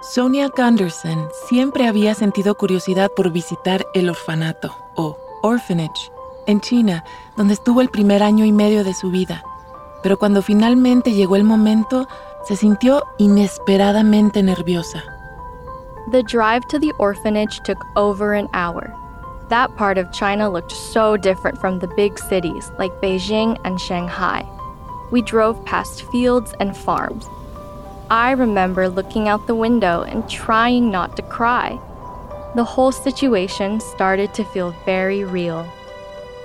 Sonia Gunderson siempre había sentido curiosidad por visitar el orfanato, o orphanage, en China, donde estuvo el primer año y medio de su vida. Pero cuando finalmente llegó el momento, se sintió inesperadamente nerviosa. The drive to the orphanage took over an hour. That part of China looked so different from the big cities like Beijing and Shanghai. We drove past fields and farms. I remember looking out the window and trying not to cry. The whole situation started to feel very real.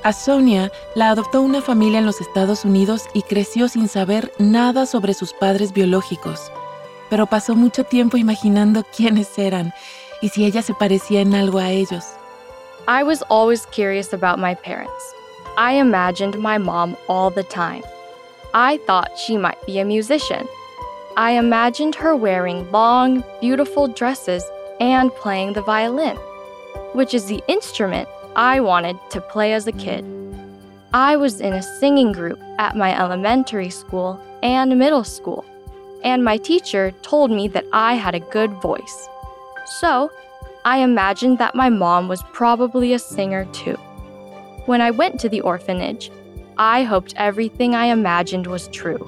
A Sonia la adoptó una familia en los Estados Unidos y creció sin saber nada sobre sus padres biológicos, pero pasó mucho tiempo imaginando quiénes eran y si ella se parecía en algo a ellos. I was always curious about my parents. I imagined my mom all the time. I thought she might be a musician. I imagined her wearing long, beautiful dresses and playing the violin, which is the instrument I wanted to play as a kid. I was in a singing group at my elementary school and middle school, and my teacher told me that I had a good voice. So, I imagined that my mom was probably a singer too. When I went to the orphanage, I hoped everything I imagined was true.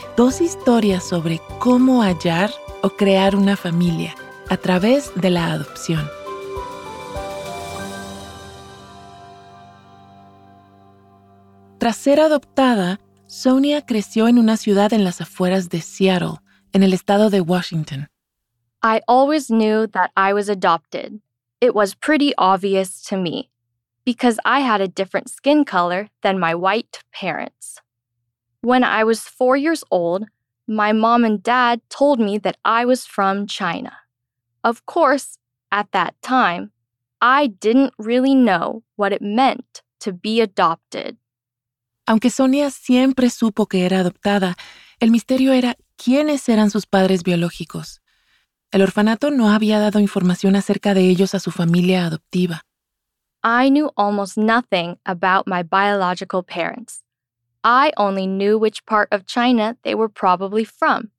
dos historias sobre cómo hallar o crear una familia a través de la adopción. Tras ser adoptada, Sonia creció en una ciudad en las afueras de Seattle, en el estado de Washington. I always knew that I was adopted. It was pretty obvious to me because I had a different skin color than my white parents. When I was four years old, my mom and dad told me that I was from China. Of course, at that time, I didn't really know what it meant to be adopted. Aunque Sonia siempre supo que era adoptada, el misterio era quiénes eran sus padres biológicos. El orfanato no había dado información acerca de ellos a su familia adoptiva. I knew almost nothing about my biological parents. I only knew which part of China they were probably from,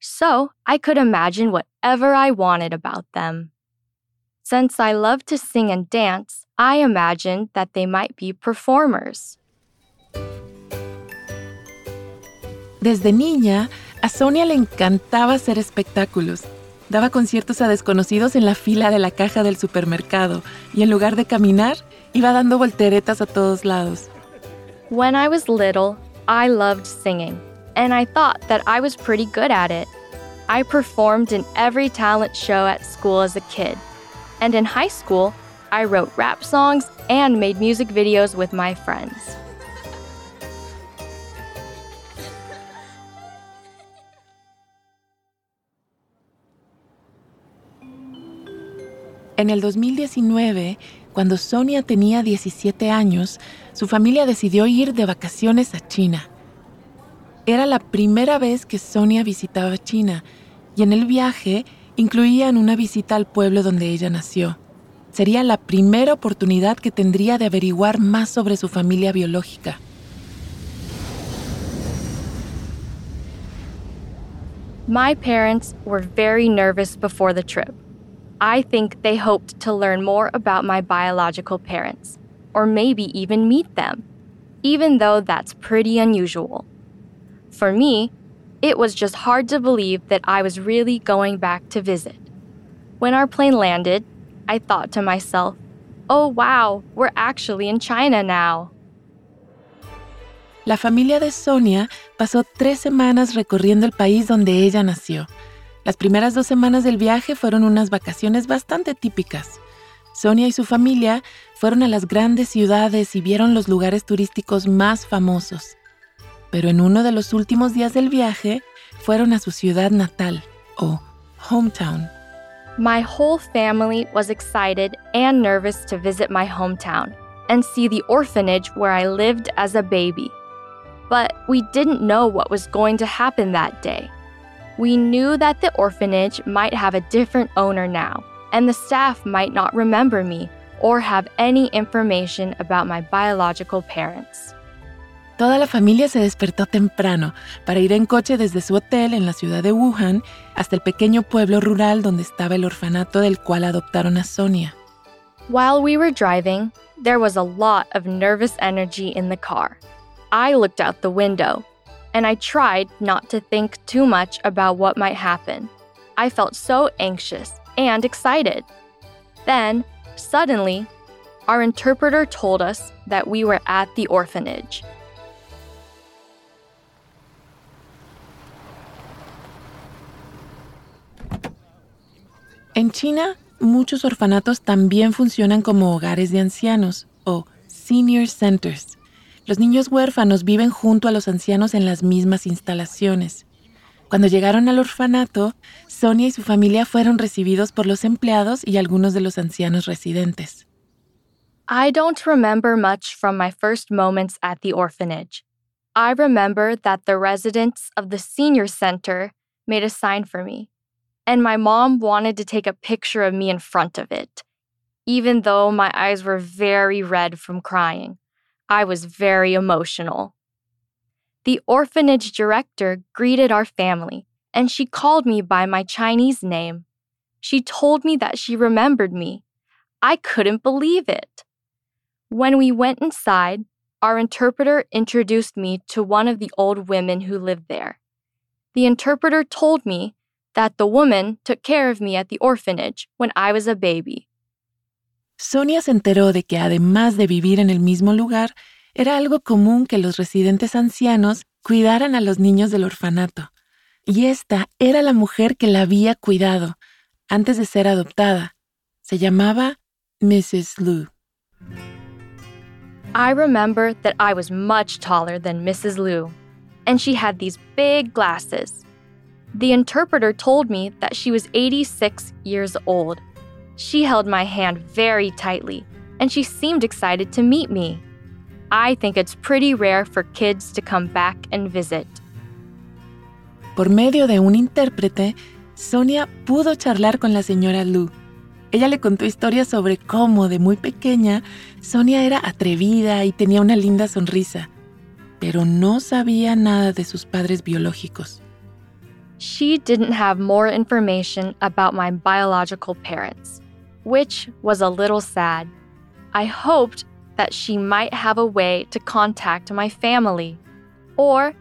so I could imagine whatever I wanted about them. Since I love to sing and dance, I imagined that they might be performers. Desde niña, a Sonia le encantaba hacer espectáculos. Daba conciertos a desconocidos en la fila de la caja del supermercado y en lugar de caminar, iba dando volteretas a todos lados. When I was little, I loved singing, and I thought that I was pretty good at it. I performed in every talent show at school as a kid, and in high school, I wrote rap songs and made music videos with my friends. En el 2019, cuando Sonia tenía 17 años, su familia decidió ir de vacaciones a China. Era la primera vez que Sonia visitaba China y en el viaje incluían una visita al pueblo donde ella nació. Sería la primera oportunidad que tendría de averiguar más sobre su familia biológica. My parents were very nervous before the trip. I think they hoped to learn more about my biological parents, or maybe even meet them, even though that's pretty unusual. For me, it was just hard to believe that I was really going back to visit. When our plane landed, I thought to myself, oh wow, we're actually in China now. La familia de Sonia pasó tres semanas recorriendo el país donde ella nació. Las primeras dos semanas del viaje fueron unas vacaciones bastante típicas. Sonia y su familia fueron a las grandes ciudades y vieron los lugares turísticos más famosos. Pero en uno de los últimos días del viaje, fueron a su ciudad natal o hometown. My whole family was excited and nervous to visit my hometown and see the orphanage where I lived as a baby. But we didn't know what was going to happen that day. We knew that the orphanage might have a different owner now, and the staff might not remember me or have any information about my biological parents. Toda la familia se despertó temprano para ir en coche desde su hotel en la ciudad de Wuhan hasta el pequeño pueblo rural donde estaba el orfanato del cual adoptaron a Sonia. While we were driving, there was a lot of nervous energy in the car. I looked out the window, and I tried not to think too much about what might happen. I felt so anxious and excited. Then, suddenly, our interpreter told us that we were at the orphanage. En China, muchos orfanatos también funcionan como hogares de ancianos o senior centers. Los niños huérfanos viven junto a los ancianos en las mismas instalaciones. Cuando llegaron al orfanato, Sonia y su familia fueron recibidos por los empleados y algunos de los ancianos residentes. I don't remember much from my first moments at the orphanage. I remember that the residents of the senior center made a sign for me and my mom wanted to take a picture of me in front of it. Even though my eyes were very red from crying, I was very emotional. The orphanage director greeted our family, and she called me by my Chinese name. She told me that she remembered me. I couldn't believe it. When we went inside, our interpreter introduced me to one of the old women who lived there. The interpreter told me that the woman took care of me at the orphanage when I was a baby. Sonia se enteró de que además de vivir en el mismo lugar, era algo común que los residentes ancianos cuidaran a los niños del orfanato. Y esta era la mujer que la había cuidado antes de ser adoptada. Se llamaba Mrs. Lu. I remember that I was much taller than Mrs. Lu, and she had these big glasses. The interpreter told me that she was 86 years old. She held my hand very tightly, and she seemed excited to meet me. I think it's pretty rare for kids to come back and visit. Por medio de un intérprete, Sonia pudo charlar con la señora Lu. Ella le contó historias sobre cómo, de muy pequeña, Sonia era atrevida y tenía una linda sonrisa, pero no sabía nada de sus padres biológicos. she didn't have more information about my biological parents, which was a little sad. I hoped that she might have a way to contact my family, or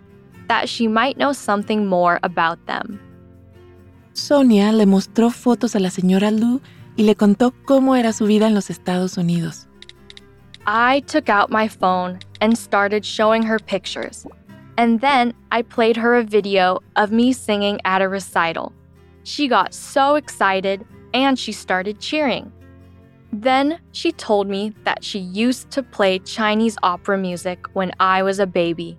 that she might know something more about them. Sonia le mostró fotos a la señora Lu y le contó cómo era su vida en los Estados Unidos. I took out my phone and started showing her pictures and then I played her a video of me singing at a recital. She got so excited and she started cheering. Then she told me that she used to play Chinese opera music when I was a baby,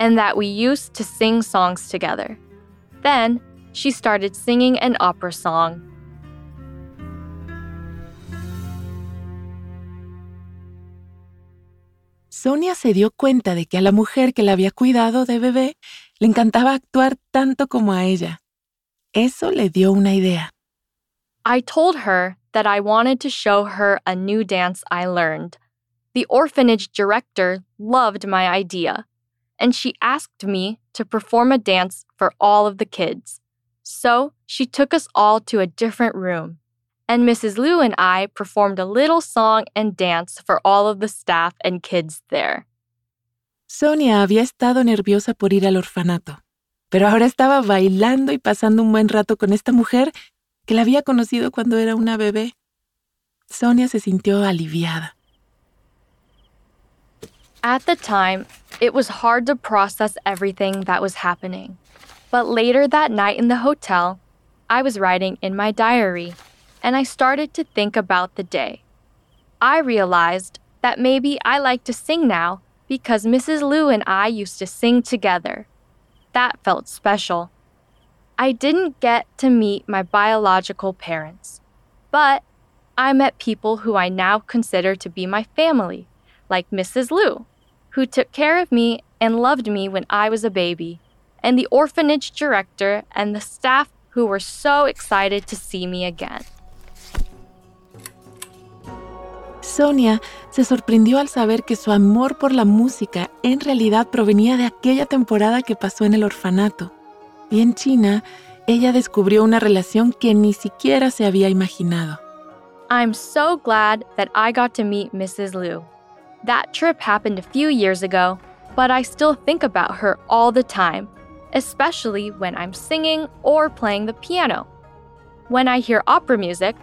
and that we used to sing songs together. Then she started singing an opera song Sonia se dio cuenta de que a la mujer que la había cuidado de bebé le encantaba actuar tanto como a ella. Eso le dio una idea. I told her that I wanted to show her a new dance I learned. The orphanage director loved my idea, and she asked me to perform a dance for all of the kids. So she took us all to a different room and Mrs. Liu and I performed a little song and dance for all of the staff and kids there. Sonia había estado nerviosa por ir al orfanato, pero ahora estaba bailando y pasando un buen rato con esta mujer que la había conocido cuando era una bebé. Sonia se sintió aliviada. At the time, it was hard to process everything that was happening. But later that night in the hotel, I was writing in my diary and I started to think about the day. I realized that maybe I like to sing now because Mrs. Liu and I used to sing together. That felt special, I didn't get to meet my biological parents, but I met people who I now consider to be my family, like Mrs. Liu, who took care of me and loved me when I was a baby, and the orphanage director and the staff who were so excited to see me again. Sonia se sorprendió al saber que su amor por la música en realidad provenía de aquella temporada que pasó en el orfanato. Y en China, ella descubrió una relación que ni siquiera se había imaginado. I'm so glad that I got to meet Mrs. Liu. That trip happened a few years ago, but I still think about her all the time, especially when I'm singing or playing the piano. When I hear opera music,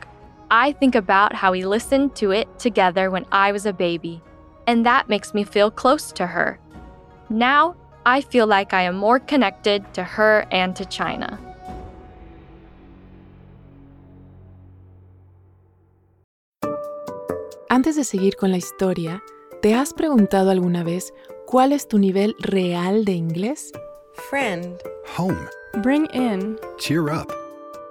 I think about how we listened to it together when I was a baby, and that makes me feel close to her. Now, I feel like I am more connected to her and to China. Antes de seguir con la historia, ¿te has preguntado alguna vez cuál es tu nivel real de inglés? Friend. Home. Bring in. Cheer up.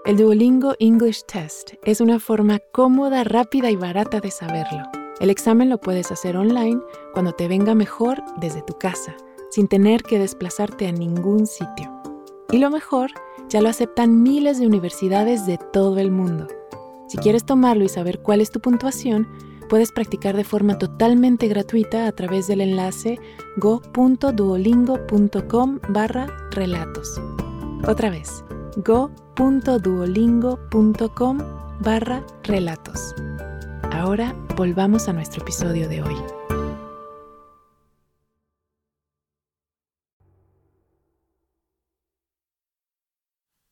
El Duolingo English Test es una forma cómoda, rápida y barata de saberlo. El examen lo puedes hacer online cuando te venga mejor desde tu casa, sin tener que desplazarte a ningún sitio. Y lo mejor, ya lo aceptan miles de universidades de todo el mundo. Si quieres tomarlo y saber cuál es tu puntuación, puedes practicar de forma totalmente gratuita a través del enlace go.duolingo.com barra relatos. Otra vez, go.duolingo.com barra relatos. Ahora volvamos a nuestro episodio de hoy.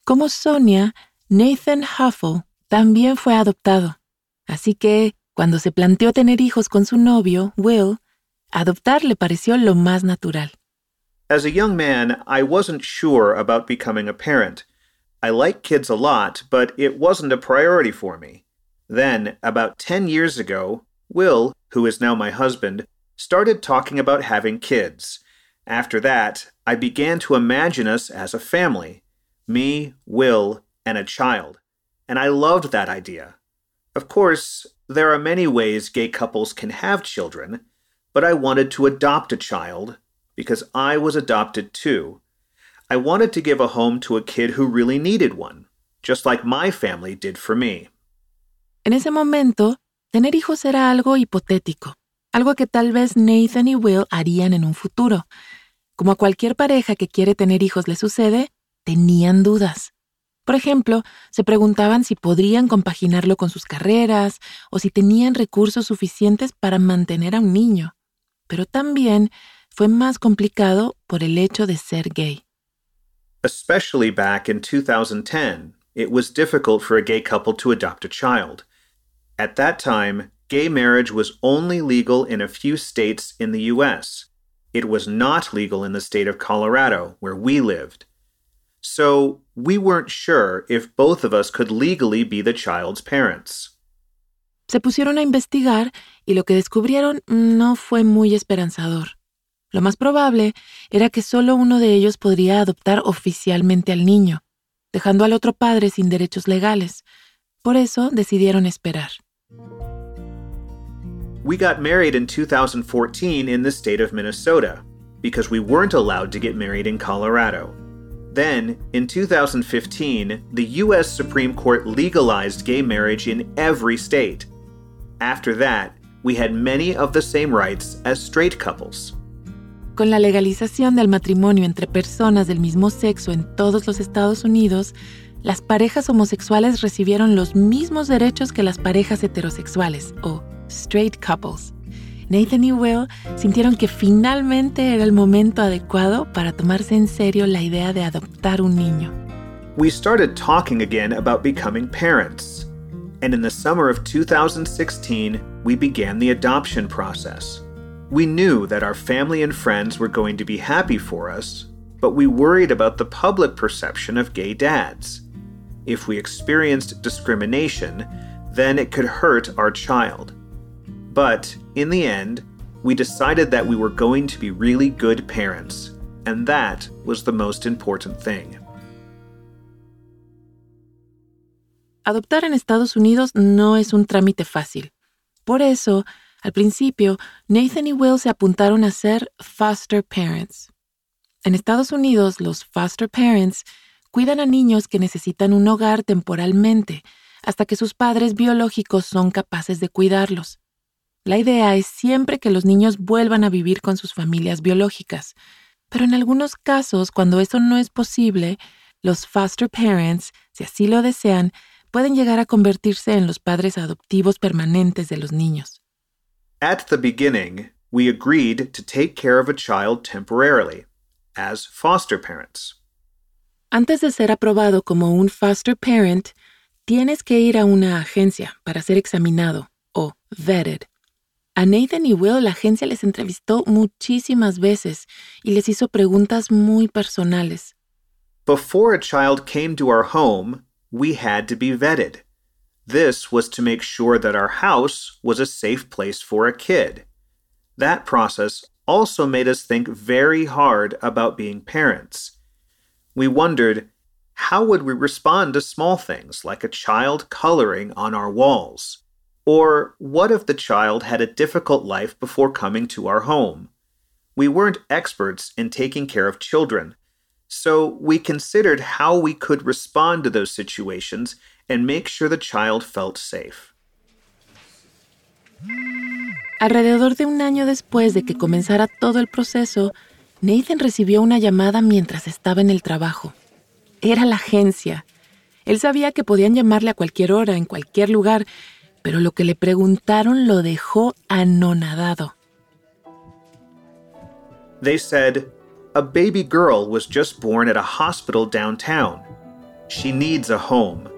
Como Sonia, Nathan Heffel también fue adoptado. Así que, cuando se planteó tener hijos con su novio, Will, adoptar le pareció lo más natural. As a young man, I wasn't sure about becoming a parent. I like kids a lot, but it wasn't a priority for me. Then, about 10 years ago, Will, who is now my husband, started talking about having kids. After that, I began to imagine us as a family me, Will, and a child. And I loved that idea. Of course, there are many ways gay couples can have children, but I wanted to adopt a child because I was adopted too. I wanted to give a home to a kid who really needed one, just like my family did for me. En ese momento, tener hijos era algo hipotético, algo que tal vez Nathan y Will harían en un futuro. Como a cualquier pareja que quiere tener hijos le sucede, tenían dudas. Por ejemplo, se preguntaban si podrían compaginarlo con sus carreras o si tenían recursos suficientes para mantener a un niño. Pero también fue más complicado por el hecho de ser gay. Especially back in 2010, it was difficult for a gay couple to adopt a child. At that time, gay marriage was only legal in a few states in the US. It was not legal in the state of Colorado, where we lived. So we weren't sure if both of us could legally be the child's parents. Se pusieron a investigar y lo que descubrieron no fue muy esperanzador. Lo más probable era que solo uno de ellos podría adoptar oficialmente al niño, dejando al otro padre sin derechos legales. Por eso decidieron esperar. We got married in 2014 in the state of Minnesota because we weren't allowed to get married in Colorado. Then, in 2015, the US Supreme Court legalized gay marriage in every state. After that, we had many of the same rights as straight couples. Con la legalización del matrimonio entre personas del mismo sexo en todos los Estados Unidos, las parejas homosexuales recibieron los mismos derechos que las parejas heterosexuales, o straight couples. Nathan y Will sintieron que finalmente era el momento adecuado para tomarse en serio la idea de adoptar un niño. We started talking again about becoming parents. And in the summer of 2016, we began the adoption process. We knew that our family and friends were going to be happy for us, but we worried about the public perception of gay dads. If we experienced discrimination, then it could hurt our child. But in the end, we decided that we were going to be really good parents, and that was the most important thing. Adoptar en Estados Unidos no es un trámite fácil. Por eso, al principio, Nathan y Will se apuntaron a ser foster parents. En Estados Unidos, los foster parents cuidan a niños que necesitan un hogar temporalmente, hasta que sus padres biológicos son capaces de cuidarlos. La idea es siempre que los niños vuelvan a vivir con sus familias biológicas, pero en algunos casos, cuando eso no es posible, los foster parents, si así lo desean, pueden llegar a convertirse en los padres adoptivos permanentes de los niños. At the beginning, we agreed to take care of a child temporarily, as foster parents. Antes de ser aprobado como un foster parent, tienes que ir a una agencia para ser examinado o vetted. A Nathan y Will la agencia les entrevistó muchísimas veces y les hizo preguntas muy personales. Before a child came to our home, we had to be vetted. This was to make sure that our house was a safe place for a kid. That process also made us think very hard about being parents. We wondered how would we respond to small things like a child coloring on our walls? Or what if the child had a difficult life before coming to our home? We weren't experts in taking care of children, so we considered how we could respond to those situations and make sure the child felt safe. Alrededor de un año después de que comenzara todo el proceso, Nathan recibió una llamada mientras estaba en el trabajo. Era la agencia. Él sabía que podían llamarle a cualquier hora, en cualquier lugar, pero lo que le preguntaron lo dejó anonadado. They said, A baby girl was just born at a hospital downtown. She needs a home.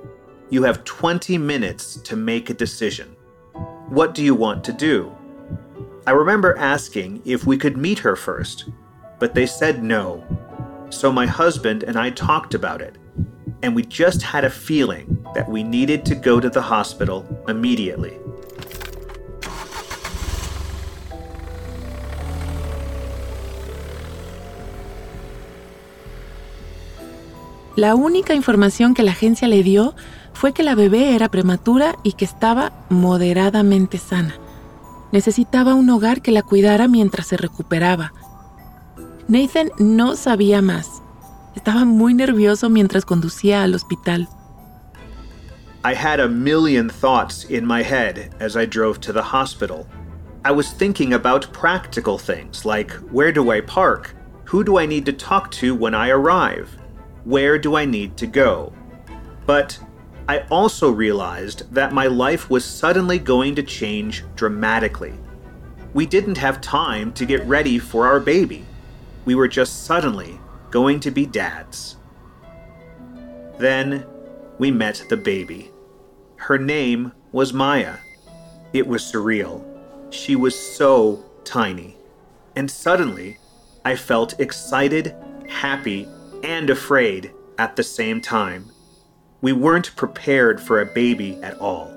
You have 20 minutes to make a decision. What do you want to do? I remember asking if we could meet her first, but they said no. So my husband and I talked about it, and we just had a feeling that we needed to go to the hospital immediately. La única información que la agencia le dio fue que la bebé era prematura y que estaba moderadamente sana. Necesitaba un hogar que la cuidara mientras se recuperaba. Nathan no sabía más. Estaba muy nervioso mientras conducía al hospital. I had a million thoughts in my head as I drove to the hospital. I was thinking about practical things like where do I park? Who do I need to talk to when I arrive? Where do I need to go? But I also realized that my life was suddenly going to change dramatically. We didn't have time to get ready for our baby. We were just suddenly going to be dads. Then we met the baby. Her name was Maya. It was surreal. She was so tiny. And suddenly, I felt excited, happy, and afraid at the same time. We weren't prepared for a baby at all.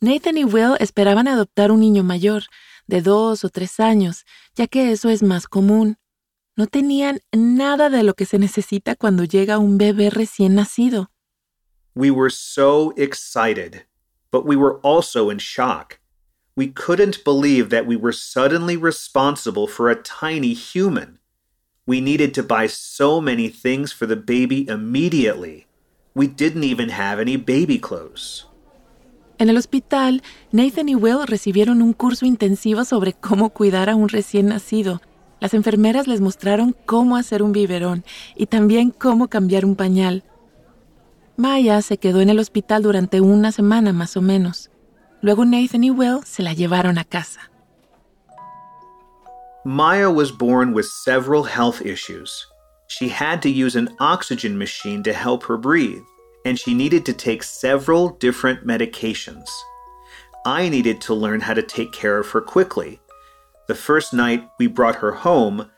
Nathan y Will esperaban adoptar un niño mayor, de dos o tres años, ya que eso es más común. No tenían nada de lo que se necesita cuando llega un bebé recién nacido. We were so excited, but we were also in shock. We couldn't believe that we were suddenly responsible for a tiny human. We needed to buy so many things for the baby immediately. We didn't even have any baby clothes. En el hospital, Nathan y Will recibieron un curso intensivo sobre cómo cuidar a un recién nacido. Las enfermeras les mostraron cómo hacer un biberón y también cómo cambiar un pañal. Maya se quedó en el hospital durante una semana más o menos. Luego Nathan y Will se la llevaron a casa. Maya was born with several health issues. She had to use an oxygen machine to help her breathe, and she needed to take several different medications. I needed to learn how to take care of her quickly. The first night we brought her home,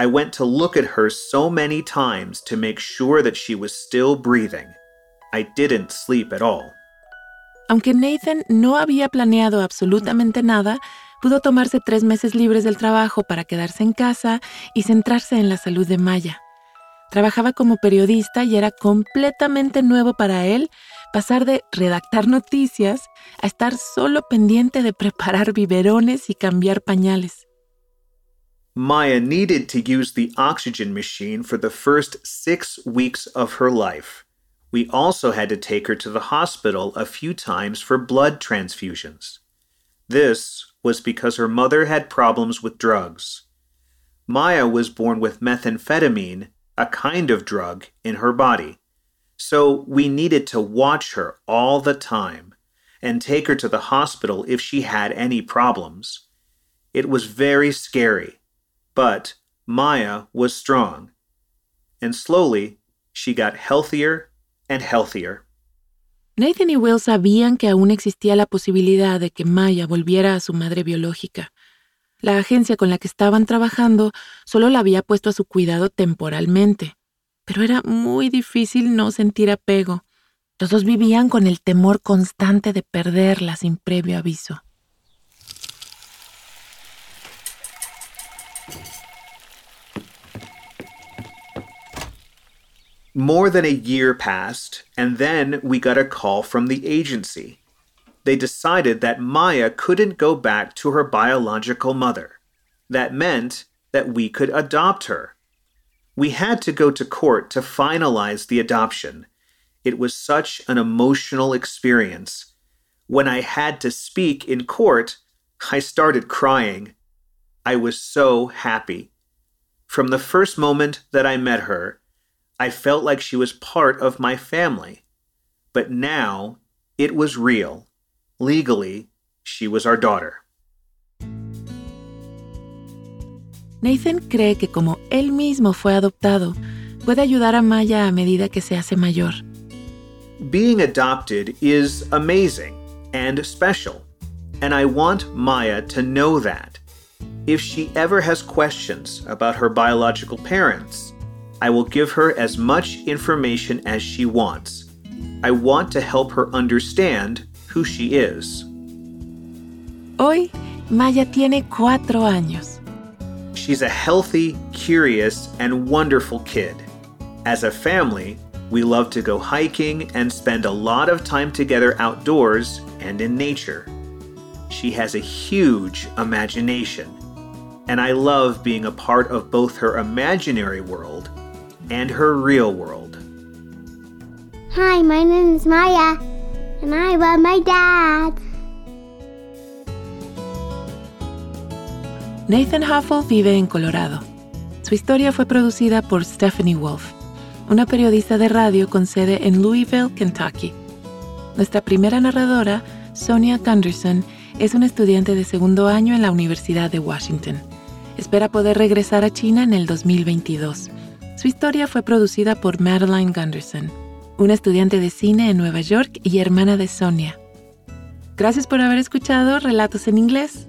I went to look at her so many times to make sure that she was still breathing. I didn't sleep at all. Aunque Nathan no había planeado absolutamente nada, pudo tomarse tres meses libres del trabajo para quedarse en casa y centrarse en la salud de Maya. Trabajaba como periodista y era completamente nuevo para él pasar de redactar noticias a estar solo pendiente de preparar biberones y cambiar pañales. Maya needed to use the oxygen machine for the first six weeks of her life. We also had to take her to the hospital a few times for blood transfusions. This was because her mother had problems with drugs. Maya was born with methamphetamine, a kind of drug, in her body. So we needed to watch her all the time and take her to the hospital if she had any problems. It was very scary, but Maya was strong. And slowly, she got healthier and healthier. Nathan y Will sabían que aún existía la posibilidad de que Maya volviera a su madre biológica. La agencia con la que estaban trabajando solo la había puesto a su cuidado temporalmente, pero era muy difícil no sentir apego. Los dos vivían con el temor constante de perderla sin previo aviso. More than a year passed, and then we got a call from the agency. They decided that Maya couldn't go back to her biological mother. That meant that we could adopt her. We had to go to court to finalize the adoption. It was such an emotional experience. When I had to speak in court, I started crying. I was so happy. From the first moment that I met her, I felt like she was part of my family. But now it was real. Legally, she was our daughter. Nathan cree que como él mismo fue adoptado, puede ayudar a Maya a medida que se hace mayor. Being adopted is amazing and special, and I want Maya to know that. If she ever has questions about her biological parents, I will give her as much information as she wants. I want to help her understand who she is. Hoy, Maya tiene cuatro años. She's a healthy, curious, and wonderful kid. As a family, we love to go hiking and spend a lot of time together outdoors and in nature. She has a huge imagination, and I love being a part of both her imaginary world and her real world. Hi, my name is Maya, and I love my dad. Nathan Huffle vive en Colorado. Su historia fue producida por Stephanie Wolf, una periodista de radio con sede en Louisville, Kentucky. Nuestra primera narradora, Sonia Gunderson, es una estudiante de segundo año en la Universidad de Washington. Espera poder regresar a China en el 2022. Su historia fue producida por Madeline Gunderson, una estudiante de cine en Nueva York y hermana de Sonia. Gracias por haber escuchado Relatos en Inglés.